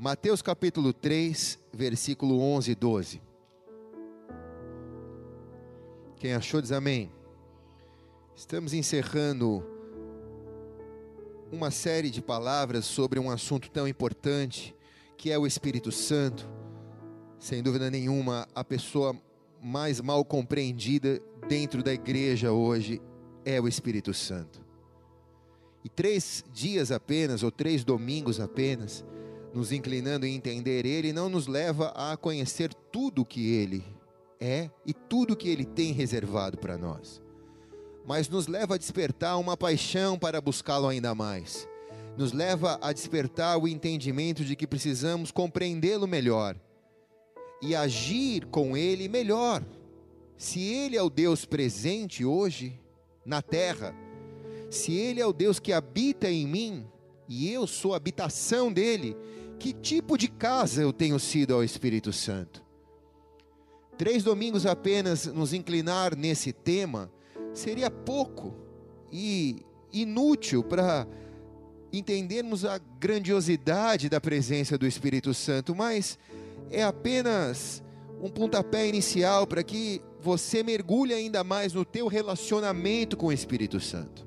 Mateus capítulo 3, versículo 11 e 12. Quem achou diz amém. Estamos encerrando uma série de palavras sobre um assunto tão importante que é o Espírito Santo. Sem dúvida nenhuma, a pessoa mais mal compreendida dentro da igreja hoje é o Espírito Santo. E três dias apenas, ou três domingos apenas, nos inclinando em entender Ele, não nos leva a conhecer tudo o que Ele é e tudo o que Ele tem reservado para nós, mas nos leva a despertar uma paixão para buscá-lo ainda mais, nos leva a despertar o entendimento de que precisamos compreendê-lo melhor e agir com Ele melhor. Se Ele é o Deus presente hoje na terra, se Ele é o Deus que habita em mim e eu sou a habitação dele, que tipo de casa eu tenho sido ao Espírito Santo? Três domingos apenas nos inclinar nesse tema seria pouco e inútil para entendermos a grandiosidade da presença do Espírito Santo, mas é apenas um pontapé inicial para que você mergulhe ainda mais no teu relacionamento com o Espírito Santo.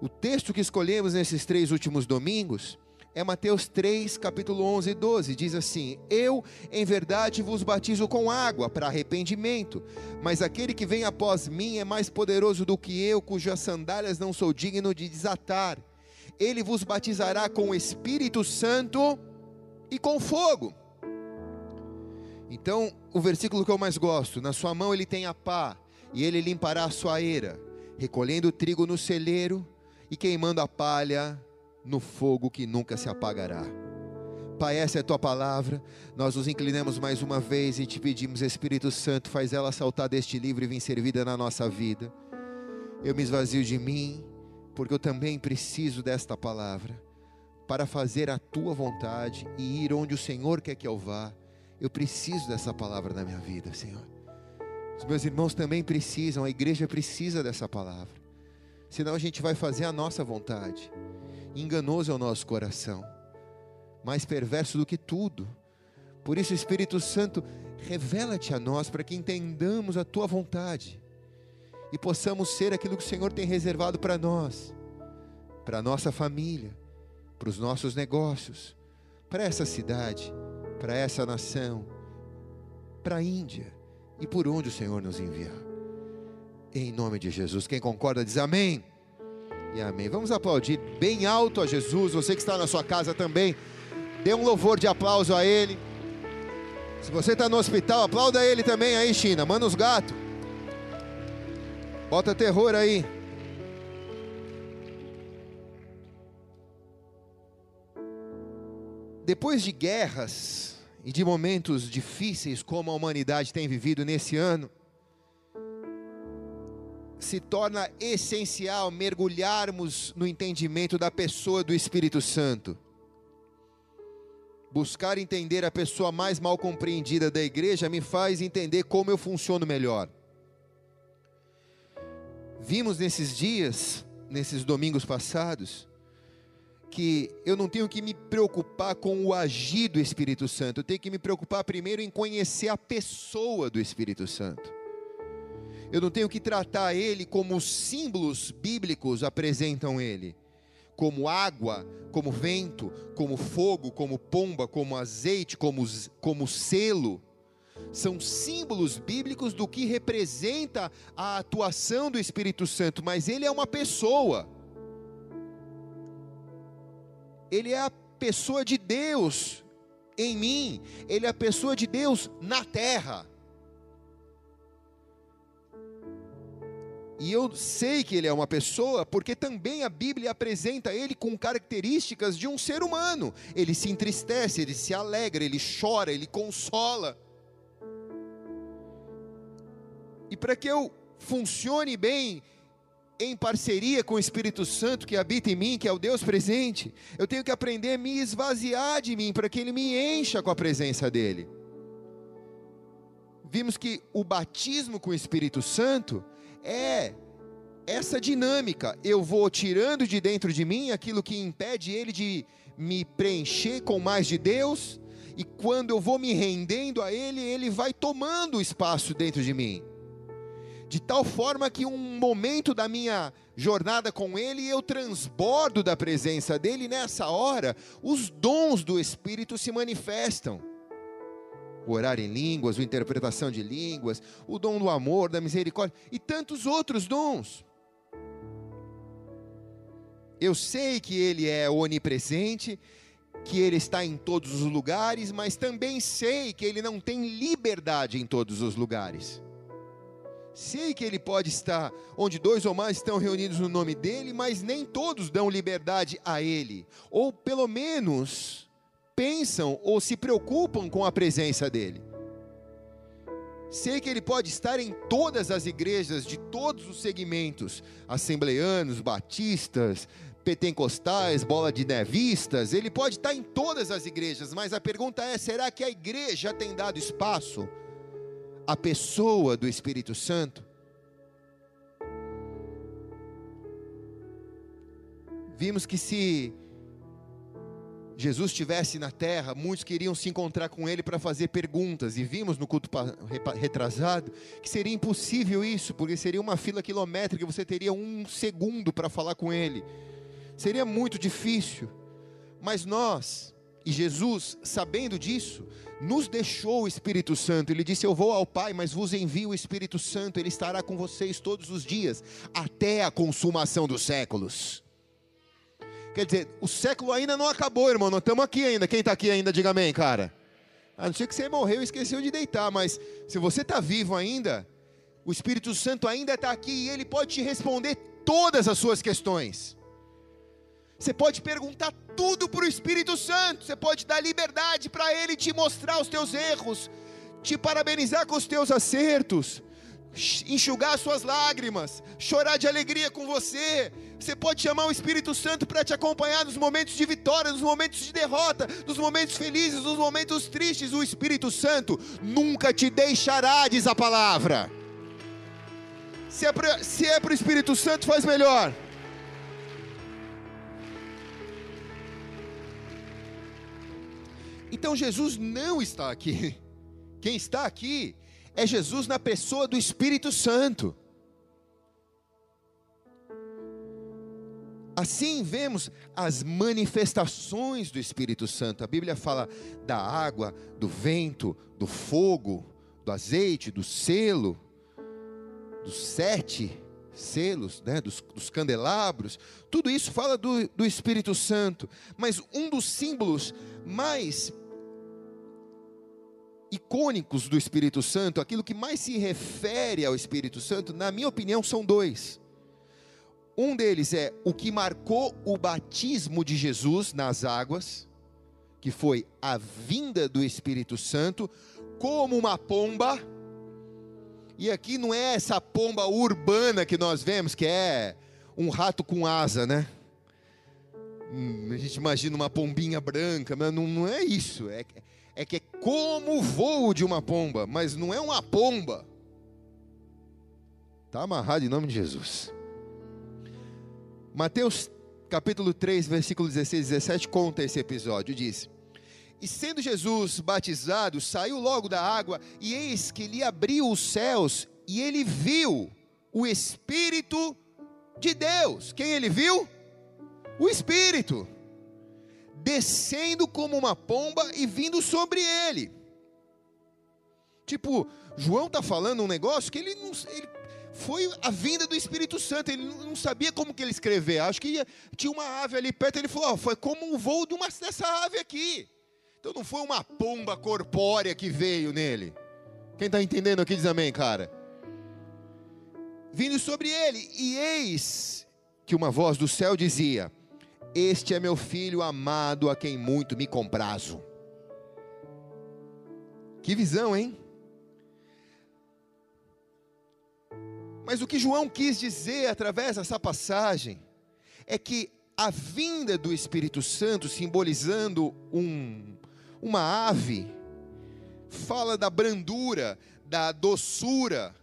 O texto que escolhemos nesses três últimos domingos é Mateus 3, capítulo 11 e 12. Diz assim: Eu, em verdade, vos batizo com água para arrependimento, mas aquele que vem após mim é mais poderoso do que eu, cujas sandálias não sou digno de desatar. Ele vos batizará com o Espírito Santo e com fogo. Então, o versículo que eu mais gosto: Na sua mão ele tem a pá, e ele limpará a sua eira, recolhendo o trigo no celeiro e queimando a palha no fogo que nunca se apagará. Pai, essa é a tua palavra. Nós nos inclinamos mais uma vez e te pedimos, Espírito Santo, faz ela saltar deste livro e vir servida na nossa vida. Eu me esvazio de mim, porque eu também preciso desta palavra para fazer a tua vontade e ir onde o Senhor quer que eu vá. Eu preciso dessa palavra na minha vida, Senhor. Os meus irmãos também precisam, a igreja precisa dessa palavra. Senão a gente vai fazer a nossa vontade enganoso é o nosso coração, mais perverso do que tudo. Por isso, Espírito Santo, revela-te a nós para que entendamos a tua vontade e possamos ser aquilo que o Senhor tem reservado para nós, para a nossa família, para os nossos negócios, para essa cidade, para essa nação, para a Índia e por onde o Senhor nos enviar. Em nome de Jesus, quem concorda diz amém e amém. Vamos aplaudir bem alto a Jesus. Você que está na sua casa também, dê um louvor de aplauso a Ele. Se você está no hospital, aplauda Ele também aí, China. Manda os gatos. Bota terror aí. Depois de guerras e de momentos difíceis como a humanidade tem vivido nesse ano, se torna essencial mergulharmos no entendimento da pessoa do Espírito Santo. Buscar entender a pessoa mais mal compreendida da igreja me faz entender como eu funciono melhor. Vimos nesses dias, nesses domingos passados, que eu não tenho que me preocupar com o agir do Espírito Santo, eu tenho que me preocupar primeiro em conhecer a pessoa do Espírito Santo. Eu não tenho que tratar ele como os símbolos bíblicos apresentam ele, como água, como vento, como fogo, como pomba, como azeite, como, como selo. São símbolos bíblicos do que representa a atuação do Espírito Santo, mas ele é uma pessoa. Ele é a pessoa de Deus em mim, ele é a pessoa de Deus na terra. E eu sei que ele é uma pessoa, porque também a Bíblia apresenta ele com características de um ser humano. Ele se entristece, ele se alegra, ele chora, ele consola. E para que eu funcione bem em parceria com o Espírito Santo que habita em mim, que é o Deus presente, eu tenho que aprender a me esvaziar de mim, para que ele me encha com a presença dele. Vimos que o batismo com o Espírito Santo é essa dinâmica. Eu vou tirando de dentro de mim aquilo que impede ele de me preencher com mais de Deus, e quando eu vou me rendendo a Ele, Ele vai tomando espaço dentro de mim. De tal forma que um momento da minha jornada com Ele, eu transbordo da presença dEle, e nessa hora, os dons do Espírito se manifestam. O orar em línguas, a interpretação de línguas, o dom do amor, da misericórdia e tantos outros dons. Eu sei que Ele é onipresente, que Ele está em todos os lugares, mas também sei que Ele não tem liberdade em todos os lugares. Sei que Ele pode estar onde dois ou mais estão reunidos no nome dEle, mas nem todos dão liberdade a Ele, ou pelo menos pensam ou se preocupam com a presença dEle. Sei que ele pode estar em todas as igrejas de todos os segmentos, assembleanos, batistas, pentecostais, bola de nevistas, ele pode estar em todas as igrejas, mas a pergunta é: será que a igreja tem dado espaço à pessoa do Espírito Santo? Vimos que se Jesus estivesse na terra, muitos queriam se encontrar com ele para fazer perguntas, e vimos no culto retrasado que seria impossível isso, porque seria uma fila quilométrica, você teria um segundo para falar com ele, seria muito difícil, mas nós, e Jesus, sabendo disso, nos deixou o Espírito Santo, ele disse: Eu vou ao Pai, mas vos envio o Espírito Santo, ele estará com vocês todos os dias, até a consumação dos séculos. Quer dizer, o século ainda não acabou, irmão. Nós estamos aqui ainda. Quem está aqui ainda, diga amém, cara. A não ser que você morreu e esqueceu de deitar, mas se você está vivo ainda, o Espírito Santo ainda está aqui e ele pode te responder todas as suas questões. Você pode perguntar tudo para o Espírito Santo, você pode dar liberdade para ele te mostrar os teus erros, te parabenizar com os teus acertos, enxugar suas lágrimas, chorar de alegria com você, você pode chamar o Espírito Santo para te acompanhar nos momentos de vitória, nos momentos de derrota, nos momentos felizes, nos momentos tristes. O Espírito Santo nunca te deixará, diz a palavra. Se é para é o Espírito Santo, faz melhor. Então Jesus não está aqui. Quem está aqui é Jesus na pessoa do Espírito Santo. Assim vemos as manifestações do Espírito Santo. A Bíblia fala da água, do vento, do fogo, do azeite, do selo, dos sete selos, né, dos, dos candelabros. Tudo isso fala do, do Espírito Santo. Mas um dos símbolos mais icônicos do Espírito Santo, aquilo que mais se refere ao Espírito Santo, na minha opinião, são dois. Um deles é o que marcou o batismo de Jesus nas águas, que foi a vinda do Espírito Santo, como uma pomba. E aqui não é essa pomba urbana que nós vemos, que é um rato com asa, né? Hum, a gente imagina uma pombinha branca, mas não, é isso. É, é que é como o voo de uma pomba, mas não é uma pomba. Está amarrado em nome de Jesus. Mateus capítulo 3, versículo 16 e 17 conta esse episódio, diz: E sendo Jesus batizado, saiu logo da água, e eis que lhe abriu os céus, e ele viu o Espírito de Deus. Quem ele viu? O Espírito descendo como uma pomba e vindo sobre ele. Tipo, João está falando um negócio que ele não, ele foi a vinda do Espírito Santo. Ele não sabia como que ele escrever. Acho que ia, tinha uma ave ali perto. Ele falou: foi como o voo de uma, dessa ave aqui. Então não foi uma pomba corpórea que veio nele. Quem está entendendo aqui diz amém, cara. Vindo sobre ele, e eis que uma voz do céu dizia: Este é meu filho amado, a quem muito me comprazo. Que visão, hein? Mas o que João quis dizer através dessa passagem é que a vinda do Espírito Santo, simbolizando um, uma ave, fala da brandura, da doçura,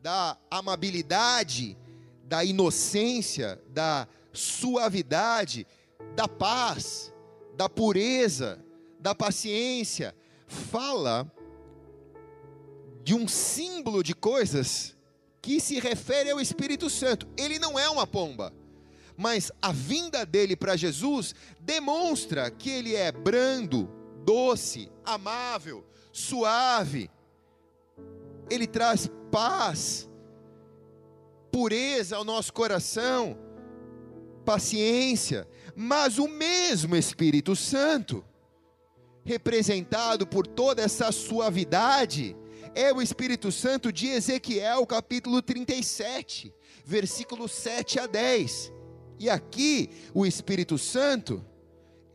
da amabilidade, da inocência, da suavidade, da paz, da pureza, da paciência, fala de um símbolo de coisas que se refere ao Espírito Santo. Ele não é uma pomba, mas a vinda dele para Jesus demonstra que ele é brando, doce, amável, suave. Ele traz paz, pureza ao nosso coração, paciência, mas o mesmo Espírito Santo, representado por toda essa suavidade, é o Espírito Santo de Ezequiel, capítulo 37, versículos 7 a 10. E aqui, o Espírito Santo,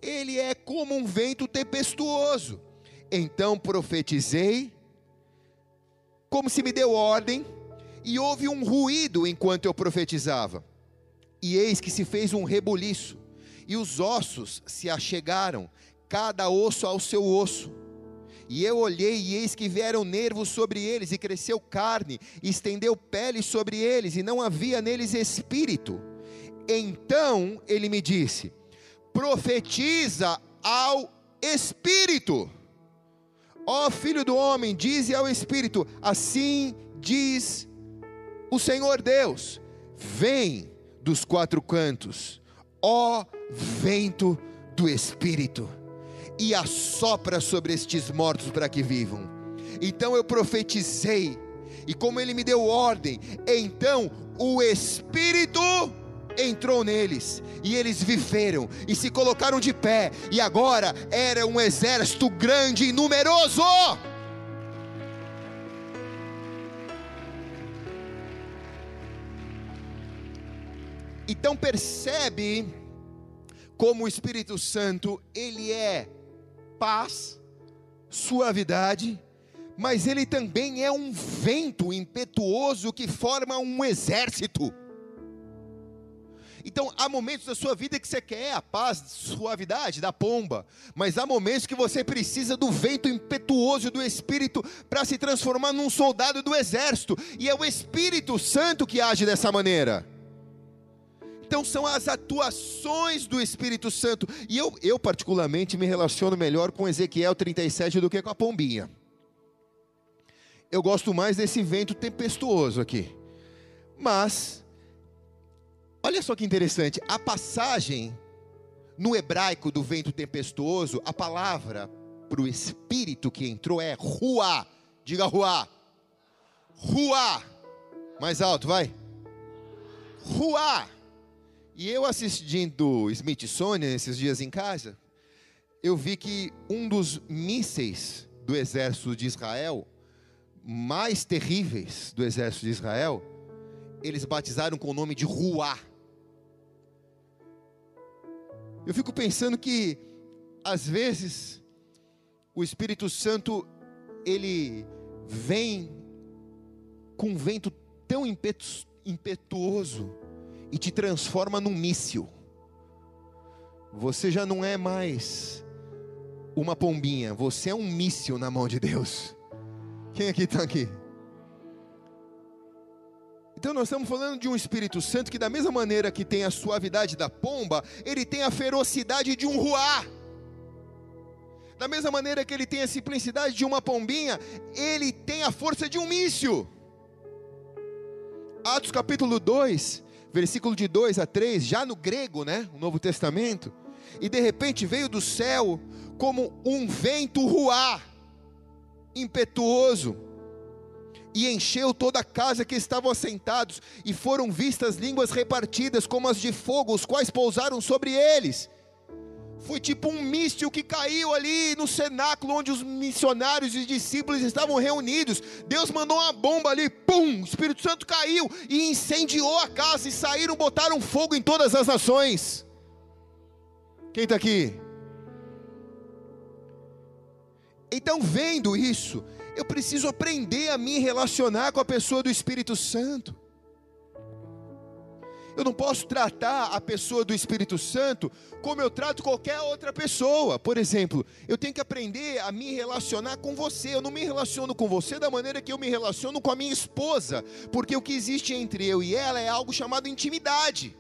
ele é como um vento tempestuoso. Então profetizei, como se me deu ordem, e houve um ruído enquanto eu profetizava. E eis que se fez um rebuliço, e os ossos se achegaram, cada osso ao seu osso. E eu olhei, e eis que vieram nervos sobre eles, e cresceu carne, e estendeu pele sobre eles, e não havia neles espírito. Então ele me disse: profetiza ao espírito. Ó filho do homem, dize ao espírito: assim diz o Senhor Deus: vem dos quatro cantos, ó vento do espírito, e assopra sobre estes mortos para que vivam. Então eu profetizei, e como ele me deu ordem, então o espírito entrou neles, e eles viveram e se colocaram de pé, e agora era um exército grande e numeroso. Então percebe como o Espírito Santo, ele é paz, suavidade, mas ele também é um vento impetuoso que forma um exército. Então, há momentos da sua vida que você quer a paz, suavidade da pomba, mas há momentos que você precisa do vento impetuoso do Espírito para se transformar num soldado do exército, e é o Espírito Santo que age dessa maneira. Então, são as atuações do Espírito Santo, e eu, eu particularmente me relaciono melhor com Ezequiel 37 do que com a pombinha. Eu gosto mais desse vento tempestuoso aqui, mas Olha só que interessante, a passagem no hebraico do vento tempestuoso, a palavra para o espírito que entrou é ruá. Diga ruá. Ruá. Mais alto, vai. Ruá. E eu assistindo Smithsonian esses dias em casa, eu vi que um dos mísseis do exército de Israel, mais terríveis do exército de Israel, eles batizaram com o nome de Ruá. Eu fico pensando que às vezes o Espírito Santo ele vem com um vento tão impetu impetuoso e te transforma num míssil. Você já não é mais uma pombinha, você é um míssil na mão de Deus. Quem aqui está aqui? Então nós estamos falando de um Espírito Santo que da mesma maneira que tem a suavidade da pomba, ele tem a ferocidade de um ruá. Da mesma maneira que ele tem a simplicidade de uma pombinha, ele tem a força de um míssil. Atos capítulo 2, versículo de 2 a 3, já no grego, né? O Novo Testamento. E de repente veio do céu como um vento ruá, impetuoso e encheu toda a casa que estavam assentados, e foram vistas línguas repartidas como as de fogo, os quais pousaram sobre eles. Foi tipo um míssil que caiu ali no cenáculo onde os missionários e discípulos estavam reunidos. Deus mandou uma bomba ali, pum! O Espírito Santo caiu e incendiou a casa, e saíram, botaram fogo em todas as nações. Quem está aqui? Então, vendo isso, eu preciso aprender a me relacionar com a pessoa do Espírito Santo. Eu não posso tratar a pessoa do Espírito Santo como eu trato qualquer outra pessoa. Por exemplo, eu tenho que aprender a me relacionar com você. Eu não me relaciono com você da maneira que eu me relaciono com a minha esposa, porque o que existe entre eu e ela é algo chamado intimidade.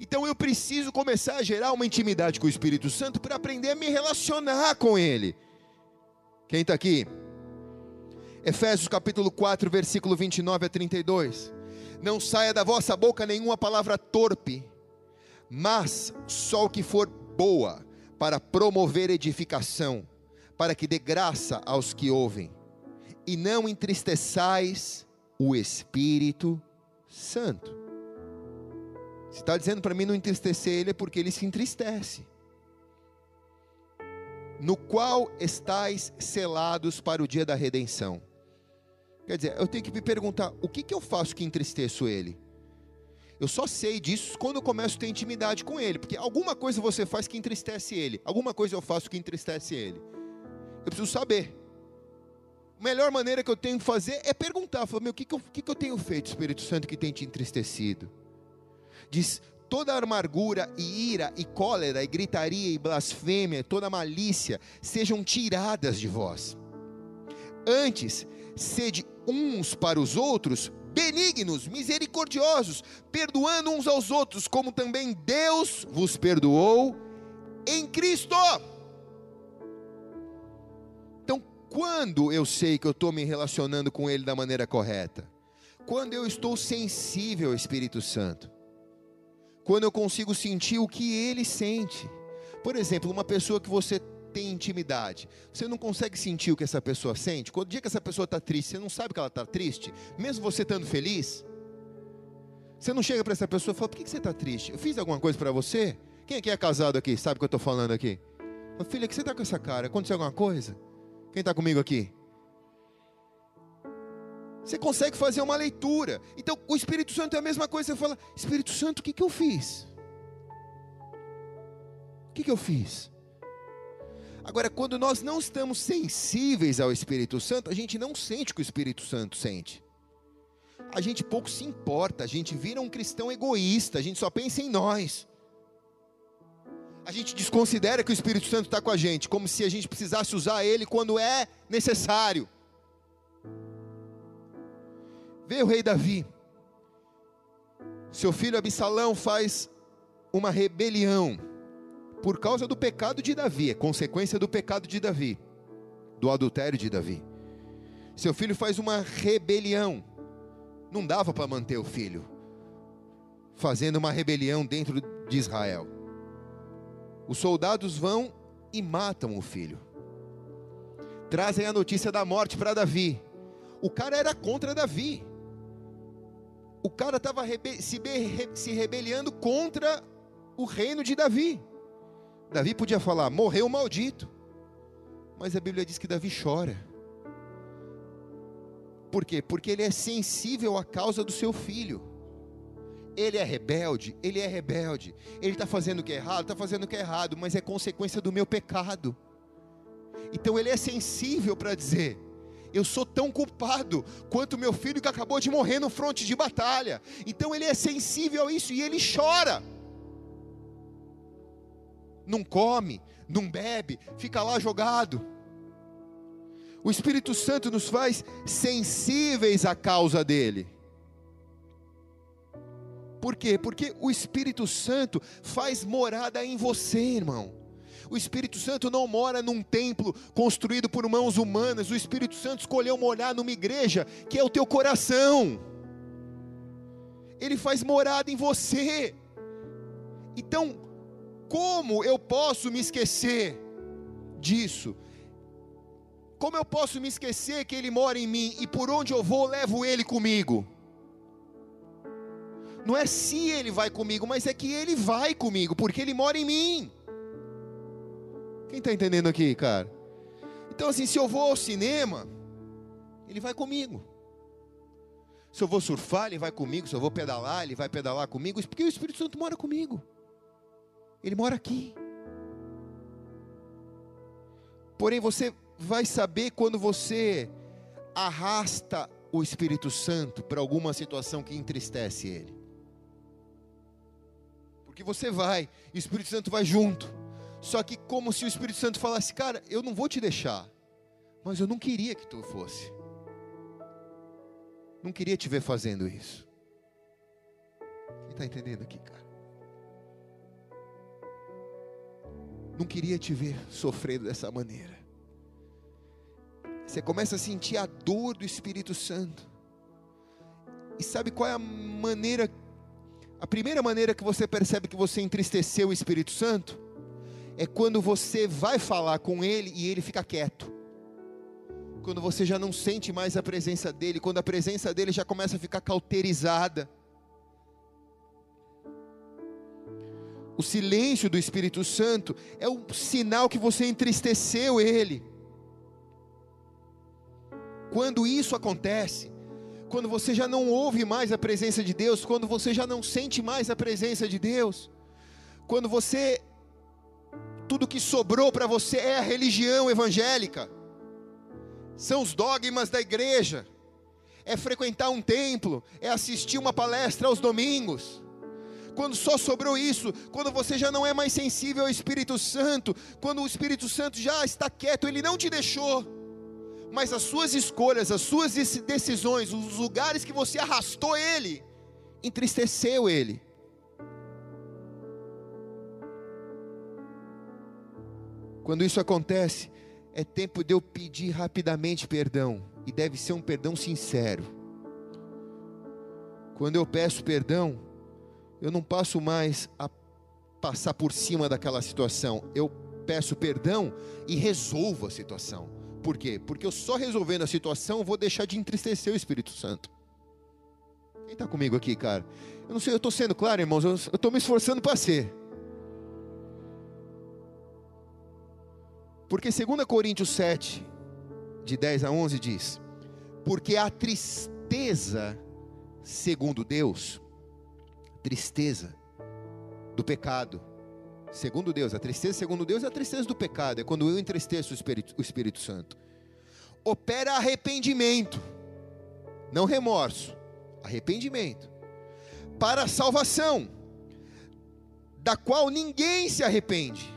Então eu preciso começar a gerar uma intimidade com o Espírito Santo para aprender a me relacionar com Ele. Quem está aqui? Efésios capítulo 4, versículo 29 a 32. Não saia da vossa boca nenhuma palavra torpe, mas só o que for boa, para promover edificação, para que dê graça aos que ouvem. E não entristeçais o Espírito Santo. Se está dizendo para mim não entristecer ele, é porque ele se entristece. No qual estáis selados para o dia da redenção. Quer dizer, eu tenho que me perguntar: o que, que eu faço que entristeço ele? Eu só sei disso quando eu começo a ter intimidade com ele, porque alguma coisa você faz que entristece ele, alguma coisa eu faço que entristece ele. Eu preciso saber. A melhor maneira que eu tenho de fazer é perguntar: falar, meu, o que, que, eu, que, que eu tenho feito, Espírito Santo, que tem te entristecido? Diz: toda amargura e ira e cólera e gritaria e blasfêmia, toda malícia sejam tiradas de vós. Antes, sede uns para os outros benignos, misericordiosos, perdoando uns aos outros, como também Deus vos perdoou em Cristo. Então, quando eu sei que eu estou me relacionando com Ele da maneira correta? Quando eu estou sensível ao Espírito Santo quando eu consigo sentir o que ele sente. Por exemplo, uma pessoa que você tem intimidade, você não consegue sentir o que essa pessoa sente. Quando o dia que essa pessoa está triste, você não sabe que ela está triste, mesmo você estando feliz. Você não chega para essa pessoa e fala: Por que você está triste? Eu fiz alguma coisa para você? Quem aqui é casado aqui? Sabe o que eu estou falando aqui? Filha, que você está com essa cara? Aconteceu alguma coisa? Quem está comigo aqui? Você consegue fazer uma leitura. Então, o Espírito Santo é a mesma coisa. Você fala: Espírito Santo, o que, que eu fiz? O que, que eu fiz? Agora, quando nós não estamos sensíveis ao Espírito Santo, a gente não sente o que o Espírito Santo sente. A gente pouco se importa, a gente vira um cristão egoísta, a gente só pensa em nós. A gente desconsidera que o Espírito Santo está com a gente, como se a gente precisasse usar ele quando é necessário. Veio o rei Davi. Seu filho Absalão faz uma rebelião por causa do pecado de Davi, é consequência do pecado de Davi, do adultério de Davi. Seu filho faz uma rebelião. Não dava para manter o filho fazendo uma rebelião dentro de Israel. Os soldados vão e matam o filho. Trazem a notícia da morte para Davi. O cara era contra Davi o cara estava rebe se, se rebeliando contra o reino de Davi. Davi podia falar, morreu maldito. Mas a Bíblia diz que Davi chora. Por quê? Porque ele é sensível à causa do seu filho. Ele é rebelde, ele é rebelde. Ele está fazendo o que é errado, está fazendo o que é errado, mas é consequência do meu pecado. Então ele é sensível para dizer: eu sou tão culpado quanto meu filho que acabou de morrer no fronte de batalha. Então ele é sensível a isso e ele chora. Não come, não bebe, fica lá jogado. O Espírito Santo nos faz sensíveis à causa dele. Por quê? Porque o Espírito Santo faz morada em você, irmão. O Espírito Santo não mora num templo construído por mãos humanas. O Espírito Santo escolheu morar numa igreja que é o teu coração. Ele faz morada em você. Então, como eu posso me esquecer disso? Como eu posso me esquecer que Ele mora em mim e por onde eu vou, levo Ele comigo? Não é se Ele vai comigo, mas é que Ele vai comigo, porque Ele mora em mim. Quem está entendendo aqui, cara? Então, assim, se eu vou ao cinema, ele vai comigo. Se eu vou surfar, ele vai comigo. Se eu vou pedalar, ele vai pedalar comigo. Porque o Espírito Santo mora comigo. Ele mora aqui. Porém, você vai saber quando você arrasta o Espírito Santo para alguma situação que entristece ele. Porque você vai, o Espírito Santo vai junto. Só que como se o Espírito Santo falasse, cara, eu não vou te deixar, mas eu não queria que tu fosse. Não queria te ver fazendo isso. Quem está entendendo aqui, cara? Não queria te ver sofrendo dessa maneira. Você começa a sentir a dor do Espírito Santo. E sabe qual é a maneira, a primeira maneira que você percebe que você entristeceu o Espírito Santo? É quando você vai falar com ele e ele fica quieto. Quando você já não sente mais a presença dele, quando a presença dele já começa a ficar cauterizada. O silêncio do Espírito Santo é o sinal que você entristeceu ele. Quando isso acontece, quando você já não ouve mais a presença de Deus, quando você já não sente mais a presença de Deus, quando você tudo que sobrou para você é a religião evangélica, são os dogmas da igreja, é frequentar um templo, é assistir uma palestra aos domingos, quando só sobrou isso, quando você já não é mais sensível ao Espírito Santo, quando o Espírito Santo já está quieto, ele não te deixou, mas as suas escolhas, as suas decisões, os lugares que você arrastou ele, entristeceu ele. Quando isso acontece, é tempo de eu pedir rapidamente perdão, e deve ser um perdão sincero. Quando eu peço perdão, eu não passo mais a passar por cima daquela situação. Eu peço perdão e resolvo a situação. Por quê? Porque eu só resolvendo a situação vou deixar de entristecer o Espírito Santo. Quem está comigo aqui, cara? Eu não sei, eu estou sendo claro, irmãos, eu estou me esforçando para ser. Porque 2 Coríntios 7, de 10 a 11 diz: Porque a tristeza, segundo Deus, tristeza do pecado. Segundo Deus, a tristeza segundo Deus é a tristeza do pecado, é quando eu entristeço o Espírito, o Espírito Santo. Opera arrependimento, não remorso, arrependimento, para a salvação, da qual ninguém se arrepende,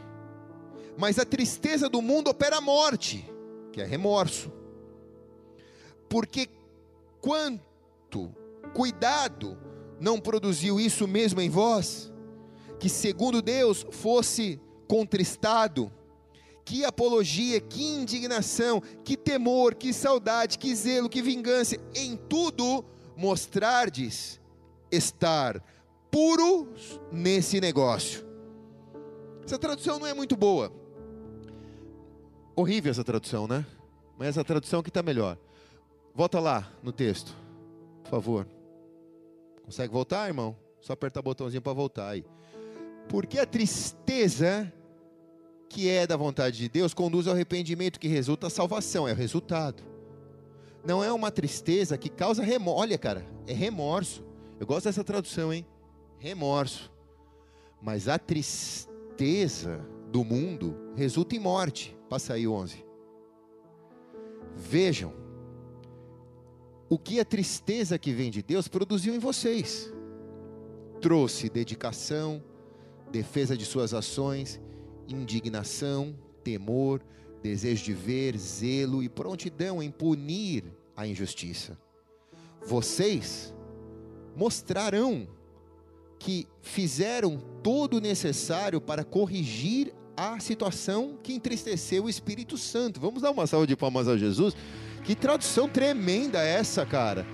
mas a tristeza do mundo opera a morte, que é remorso, porque quanto cuidado não produziu isso mesmo em vós? Que segundo Deus fosse contristado, que apologia, que indignação, que temor, que saudade, que zelo, que vingança, em tudo mostrardes estar puros nesse negócio. Essa tradução não é muito boa. Horrível essa tradução, né? Mas essa tradução que está melhor. Volta lá no texto, por favor. Consegue voltar, irmão? Só apertar o botãozinho para voltar aí. Porque a tristeza que é da vontade de Deus conduz ao arrependimento que resulta a salvação, é o resultado. Não é uma tristeza que causa remorso. Olha, cara, é remorso. Eu gosto dessa tradução, hein? Remorso. Mas a tristeza do mundo resulta em morte. Passa aí 11. Vejam, o que a tristeza que vem de Deus produziu em vocês. Trouxe dedicação, defesa de suas ações, indignação, temor, desejo de ver, zelo e prontidão em punir a injustiça. Vocês mostrarão que fizeram todo o necessário para corrigir a situação que entristeceu o Espírito Santo. Vamos dar uma salva de palmas a Jesus. Que tradução tremenda é essa, cara.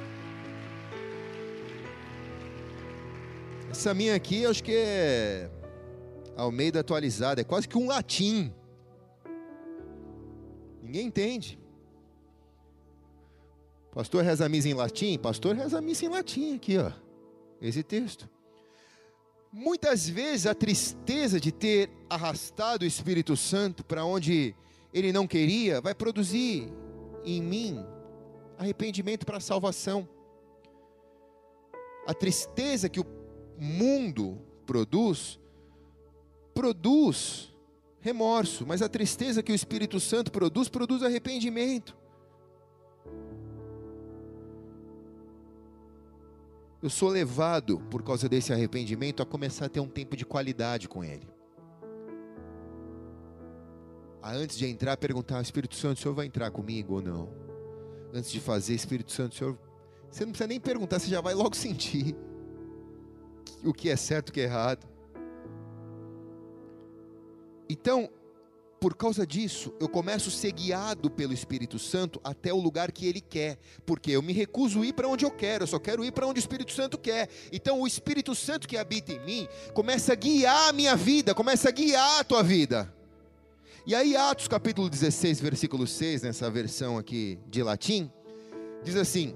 Essa minha aqui, acho que é Almeida atualizada, é quase que um latim. Ninguém entende. Pastor reza a missa em latim? Pastor reza a missa em latim aqui, ó. Esse texto. Muitas vezes a tristeza de ter arrastado o Espírito Santo para onde ele não queria vai produzir em mim arrependimento para a salvação. A tristeza que o mundo produz, produz remorso, mas a tristeza que o Espírito Santo produz, produz arrependimento. Eu sou levado, por causa desse arrependimento, a começar a ter um tempo de qualidade com Ele a antes de entrar, perguntar: Espírito Santo, o senhor vai entrar comigo ou não? Antes de fazer, Espírito Santo, o senhor. Você não precisa nem perguntar, você já vai logo sentir o que é certo e o que é errado. Então, por causa disso, eu começo a ser guiado pelo Espírito Santo até o lugar que Ele quer, porque eu me recuso a ir para onde eu quero, eu só quero ir para onde o Espírito Santo quer. Então, o Espírito Santo que habita em mim começa a guiar a minha vida, começa a guiar a tua vida. E aí, Atos capítulo 16, versículo 6, nessa versão aqui de latim, diz assim: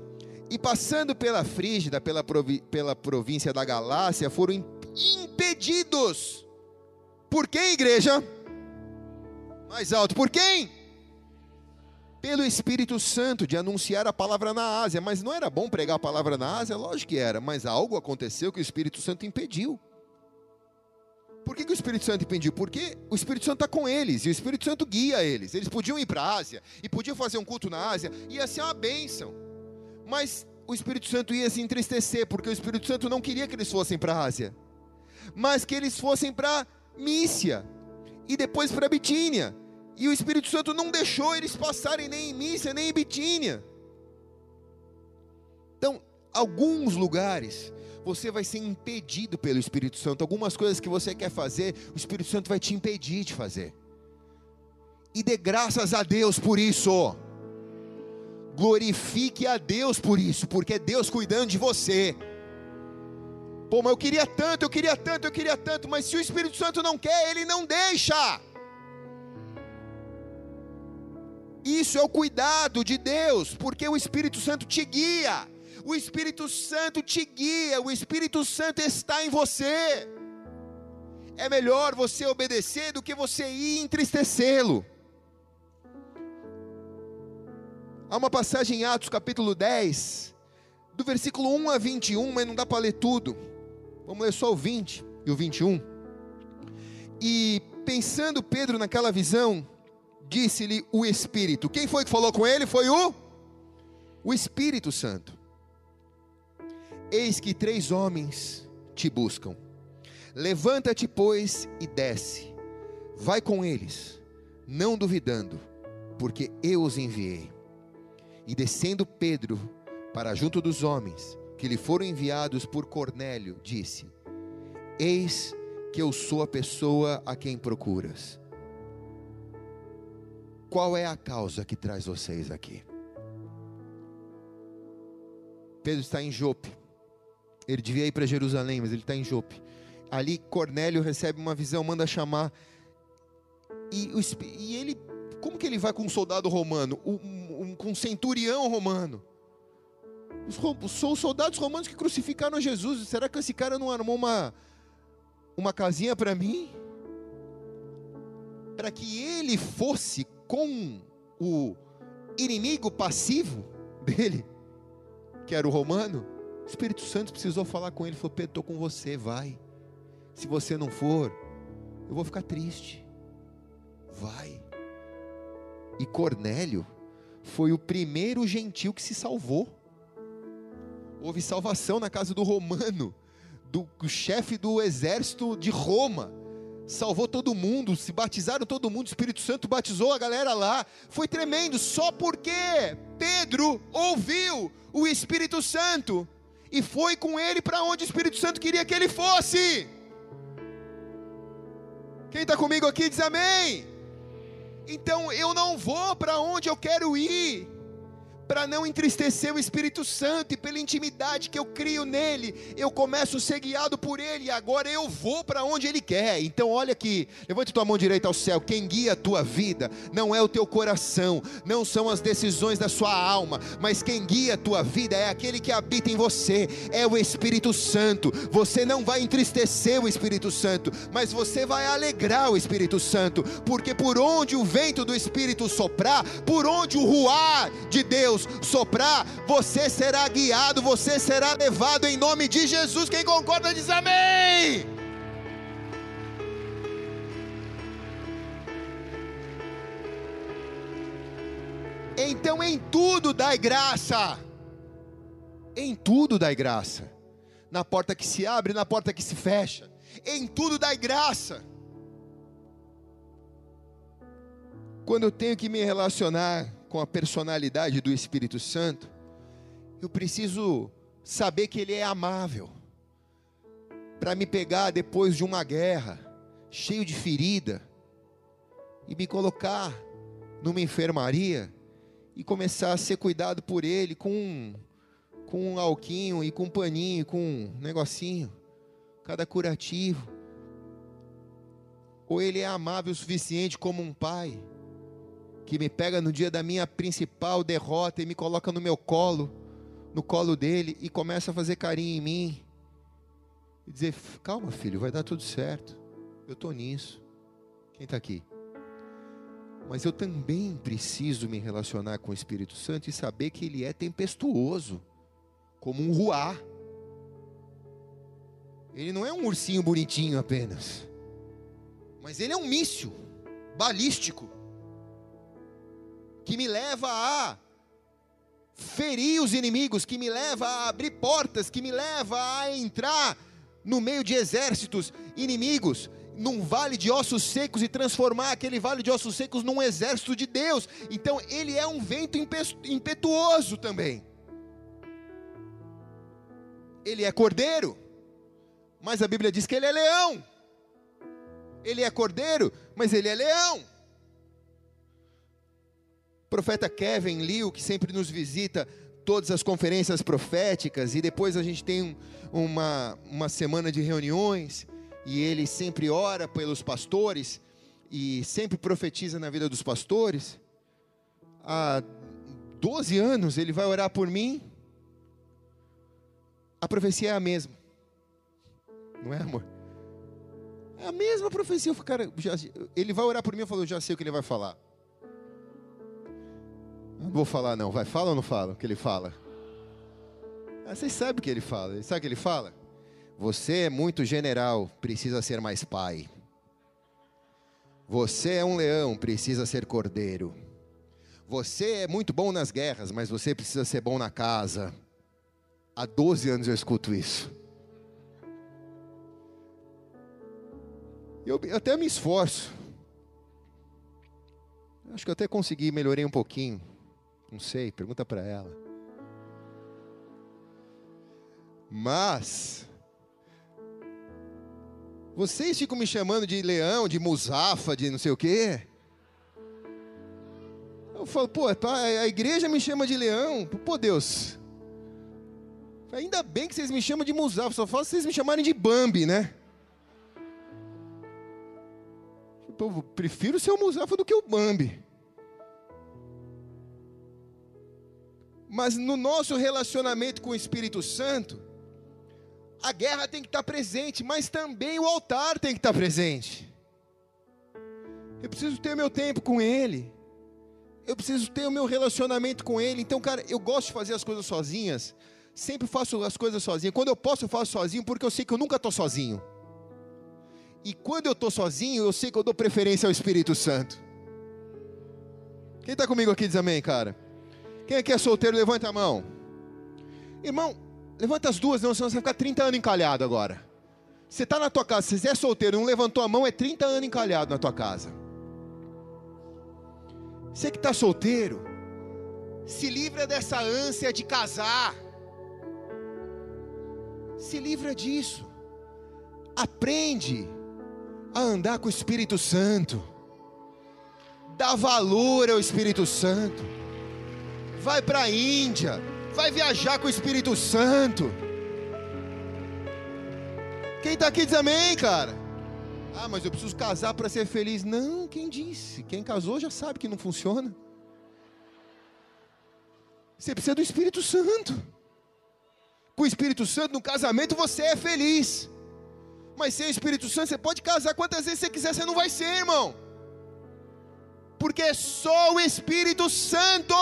E passando pela Frígida, pela, provi pela província da Galácia, foram impedidos. Por quem, igreja? Mais alto. Por quem? Pelo Espírito Santo, de anunciar a palavra na Ásia. Mas não era bom pregar a palavra na Ásia? Lógico que era. Mas algo aconteceu que o Espírito Santo impediu. Por que, que o Espírito Santo impediu? Porque o Espírito Santo está com eles e o Espírito Santo guia eles. Eles podiam ir para a Ásia e podiam fazer um culto na Ásia, ia ser uma bênção. Mas o Espírito Santo ia se entristecer, porque o Espírito Santo não queria que eles fossem para a Ásia, mas que eles fossem para Mícia e depois para Bitínia. E o Espírito Santo não deixou eles passarem nem em Mícia, nem em Bitínia. Então, alguns lugares você vai ser impedido pelo Espírito Santo. Algumas coisas que você quer fazer, o Espírito Santo vai te impedir de fazer. E dê graças a Deus por isso. Glorifique a Deus por isso, porque é Deus cuidando de você. Pô, mas eu queria tanto, eu queria tanto, eu queria tanto, mas se o Espírito Santo não quer, ele não deixa. Isso é o cuidado de Deus, porque o Espírito Santo te guia, o Espírito Santo te guia, o Espírito Santo está em você. É melhor você obedecer do que você ir entristecê-lo. Há uma passagem em Atos capítulo 10, do versículo 1 a 21, mas não dá para ler tudo. Vamos ler só o 20 e o 21. E pensando Pedro naquela visão, disse-lhe o Espírito. Quem foi que falou com ele? Foi o o Espírito Santo. Eis que três homens te buscam. Levanta-te, pois, e desce. Vai com eles, não duvidando, porque eu os enviei. E descendo Pedro para junto dos homens, que lhe foram enviados por Cornélio, disse: Eis que eu sou a pessoa a quem procuras. Qual é a causa que traz vocês aqui? Pedro está em Jope. Ele devia ir para Jerusalém, mas ele está em Jope. Ali Cornélio recebe uma visão, manda chamar. E, e ele, como que ele vai com um soldado romano? Um, um, com um centurião romano? Os, são os soldados romanos que crucificaram Jesus. Será que esse cara não armou uma, uma casinha para mim? Para que ele fosse com o inimigo passivo dele, que era o romano. O Espírito Santo precisou falar com ele. Falou: Pedro, estou com você, vai. Se você não for, eu vou ficar triste. Vai. E Cornélio foi o primeiro gentil que se salvou houve salvação na casa do romano, do, do chefe do exército de Roma. Salvou todo mundo, se batizaram todo mundo, o Espírito Santo batizou a galera lá. Foi tremendo, só porque Pedro ouviu o Espírito Santo e foi com ele para onde o Espírito Santo queria que ele fosse. Quem está comigo aqui diz amém. Então eu não vou para onde eu quero ir para não entristecer o Espírito Santo e pela intimidade que eu crio nele, eu começo a ser guiado por ele e agora eu vou para onde ele quer. Então olha aqui, levante tua mão direita ao céu. Quem guia a tua vida não é o teu coração, não são as decisões da sua alma, mas quem guia a tua vida é aquele que habita em você, é o Espírito Santo. Você não vai entristecer o Espírito Santo, mas você vai alegrar o Espírito Santo, porque por onde o vento do Espírito soprar, por onde o ruar de Deus Deus soprar, você será guiado, você será levado em nome de Jesus. Quem concorda diz amém. Então em tudo dai graça. Em tudo dai graça. Na porta que se abre, na porta que se fecha. Em tudo dai graça. Quando eu tenho que me relacionar com a personalidade do Espírito Santo, eu preciso saber que Ele é amável, para me pegar depois de uma guerra, cheio de ferida, e me colocar numa enfermaria e começar a ser cuidado por ele com com um alquinho e com um paninho, com um negocinho, cada curativo. Ou ele é amável o suficiente como um pai que me pega no dia da minha principal derrota e me coloca no meu colo, no colo dele e começa a fazer carinho em mim e dizer: "Calma, filho, vai dar tudo certo. Eu estou nisso." Quem está aqui? Mas eu também preciso me relacionar com o Espírito Santo e saber que ele é tempestuoso, como um ruá. Ele não é um ursinho bonitinho apenas, mas ele é um míssil balístico que me leva a ferir os inimigos, que me leva a abrir portas, que me leva a entrar no meio de exércitos inimigos, num vale de ossos secos e transformar aquele vale de ossos secos num exército de Deus. Então ele é um vento impetuoso também. Ele é cordeiro, mas a Bíblia diz que ele é leão. Ele é cordeiro, mas ele é leão. Profeta Kevin Liu, que sempre nos visita todas as conferências proféticas, e depois a gente tem uma, uma semana de reuniões e ele sempre ora pelos pastores e sempre profetiza na vida dos pastores. Há 12 anos ele vai orar por mim. A profecia é a mesma. Não é, amor? É a mesma profecia. Cara, já, ele vai orar por mim, eu falo, eu já sei o que ele vai falar. Não vou falar não, vai, fala ou não fala o que ele fala? Ah, vocês sabem o que ele fala, sabe o que ele fala? Você é muito general, precisa ser mais pai. Você é um leão, precisa ser cordeiro. Você é muito bom nas guerras, mas você precisa ser bom na casa. Há 12 anos eu escuto isso. Eu até me esforço. Acho que eu até consegui, melhorei um pouquinho. Não sei, pergunta para ela. Mas vocês ficam me chamando de leão, de musafa, de não sei o quê. Eu falo, pô, tá, a igreja me chama de leão. Pô, Deus. Ainda bem que vocês me chamam de musafa, só falta vocês me chamarem de Bambi, né? Eu prefiro ser o musafa do que o Bambi. Mas no nosso relacionamento com o Espírito Santo, a guerra tem que estar presente, mas também o altar tem que estar presente. Eu preciso ter meu tempo com Ele. Eu preciso ter o meu relacionamento com Ele. Então, cara, eu gosto de fazer as coisas sozinhas. Sempre faço as coisas sozinho. Quando eu posso, eu faço sozinho, porque eu sei que eu nunca estou sozinho. E quando eu estou sozinho, eu sei que eu dou preferência ao Espírito Santo. Quem está comigo aqui diz amém, cara? Quem aqui é solteiro, levanta a mão. Irmão, Levanta as duas, não, senão você vai ficar 30 anos encalhado agora. Você está na tua casa, se você é solteiro não levantou a mão, é 30 anos encalhado na tua casa. Você que está solteiro, se livra dessa ânsia de casar. Se livra disso. Aprende a andar com o Espírito Santo. Dá valor ao Espírito Santo. Vai para a Índia vai viajar com o Espírito Santo. Quem está aqui diz amém, cara. Ah, mas eu preciso casar para ser feliz. Não, quem disse? Quem casou já sabe que não funciona. Você precisa do Espírito Santo. Com o Espírito Santo no casamento você é feliz. Mas sem o Espírito Santo você pode casar quantas vezes você quiser, você não vai ser, irmão. Porque é só o Espírito Santo.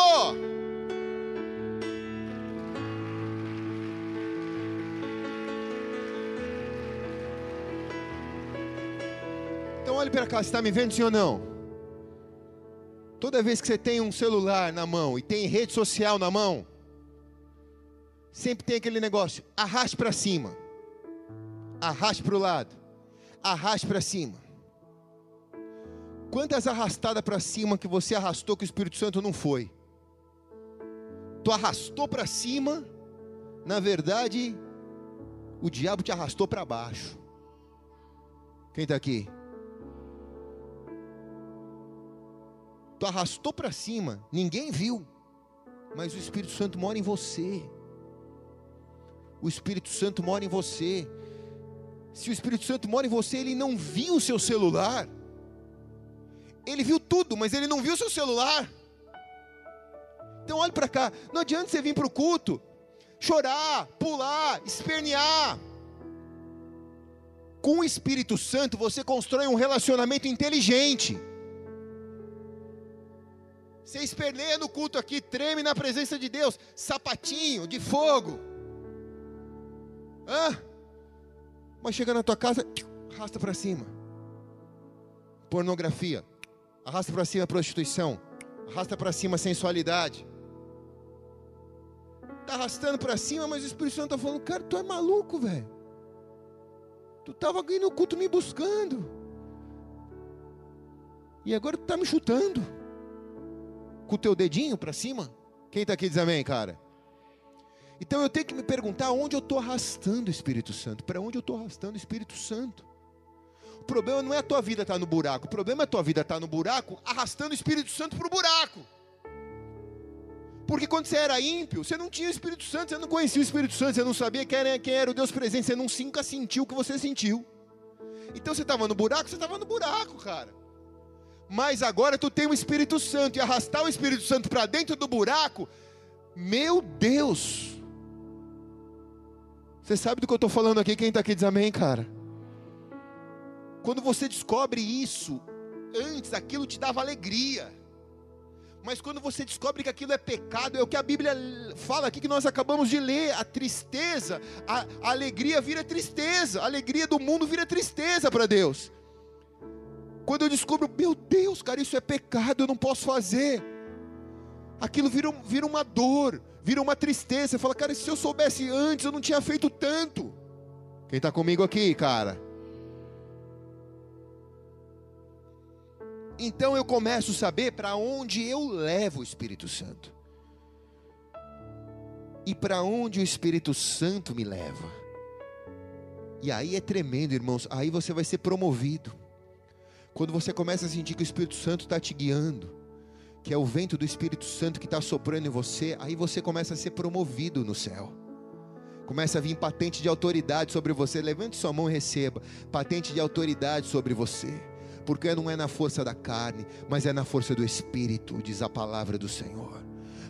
Olhe para cá, você está me vendo sim ou não? Toda vez que você tem um celular na mão e tem rede social na mão, sempre tem aquele negócio: arraste para cima, arraste para o lado, arraste para cima. Quantas arrastadas para cima que você arrastou que o Espírito Santo não foi? Tu arrastou para cima, na verdade, o diabo te arrastou para baixo. Quem está aqui? Tu arrastou para cima, ninguém viu, mas o Espírito Santo mora em você. O Espírito Santo mora em você. Se o Espírito Santo mora em você, ele não viu o seu celular. Ele viu tudo, mas ele não viu o seu celular. Então olhe para cá, não adianta você vir para o culto, chorar, pular, espernear. Com o Espírito Santo você constrói um relacionamento inteligente. Você esperneia no culto aqui, treme na presença de Deus, sapatinho de fogo. Hã? Mas chega na tua casa, arrasta para cima. Pornografia, arrasta para cima prostituição, arrasta para cima sensualidade está arrastando para cima, mas o Espírito Santo está falando, cara, tu é maluco, velho. Tu estava aqui no culto me buscando. E agora tu está me chutando. Com o teu dedinho para cima. Quem está aqui diz amém, cara? Então eu tenho que me perguntar onde eu estou arrastando o Espírito Santo. Para onde eu estou arrastando o Espírito Santo? O problema não é a tua vida estar tá no buraco. O problema é a tua vida estar tá no buraco, arrastando o Espírito Santo para o buraco. Porque quando você era ímpio, você não tinha o Espírito Santo, você não conhecia o Espírito Santo, você não sabia quem era, quem era o Deus presente, você nunca sentiu o que você sentiu. Então você estava no buraco, você estava no buraco, cara. Mas agora tu tem o Espírito Santo e arrastar o Espírito Santo para dentro do buraco, meu Deus. Você sabe do que eu estou falando aqui? Quem está aqui diz amém, cara. Quando você descobre isso, antes aquilo te dava alegria. Mas quando você descobre que aquilo é pecado, é o que a Bíblia fala aqui que nós acabamos de ler: a tristeza, a, a alegria vira tristeza, a alegria do mundo vira tristeza para Deus. Quando eu descubro, meu Deus, cara, isso é pecado, eu não posso fazer. Aquilo vira, vira uma dor, vira uma tristeza. Você fala, cara, se eu soubesse antes, eu não tinha feito tanto. Quem está comigo aqui, cara? Então eu começo a saber para onde eu levo o Espírito Santo. E para onde o Espírito Santo me leva. E aí é tremendo, irmãos. Aí você vai ser promovido. Quando você começa a sentir que o Espírito Santo está te guiando, que é o vento do Espírito Santo que está soprando em você, aí você começa a ser promovido no céu. Começa a vir patente de autoridade sobre você. Levante sua mão e receba. Patente de autoridade sobre você porque não é na força da carne, mas é na força do Espírito, diz a palavra do Senhor.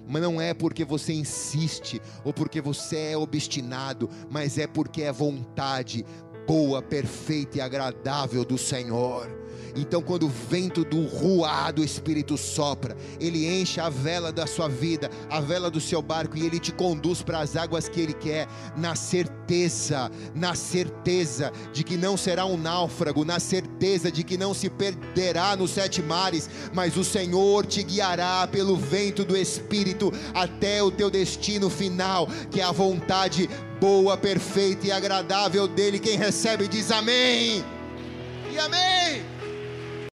Mas não é porque você insiste ou porque você é obstinado, mas é porque é vontade boa, perfeita e agradável do Senhor. Então, quando o vento do ruá do Espírito sopra, ele enche a vela da sua vida, a vela do seu barco, e ele te conduz para as águas que ele quer, na certeza, na certeza de que não será um náufrago, na certeza de que não se perderá nos sete mares, mas o Senhor te guiará pelo vento do Espírito até o teu destino final, que é a vontade boa, perfeita e agradável dele. Quem recebe diz amém. E amém.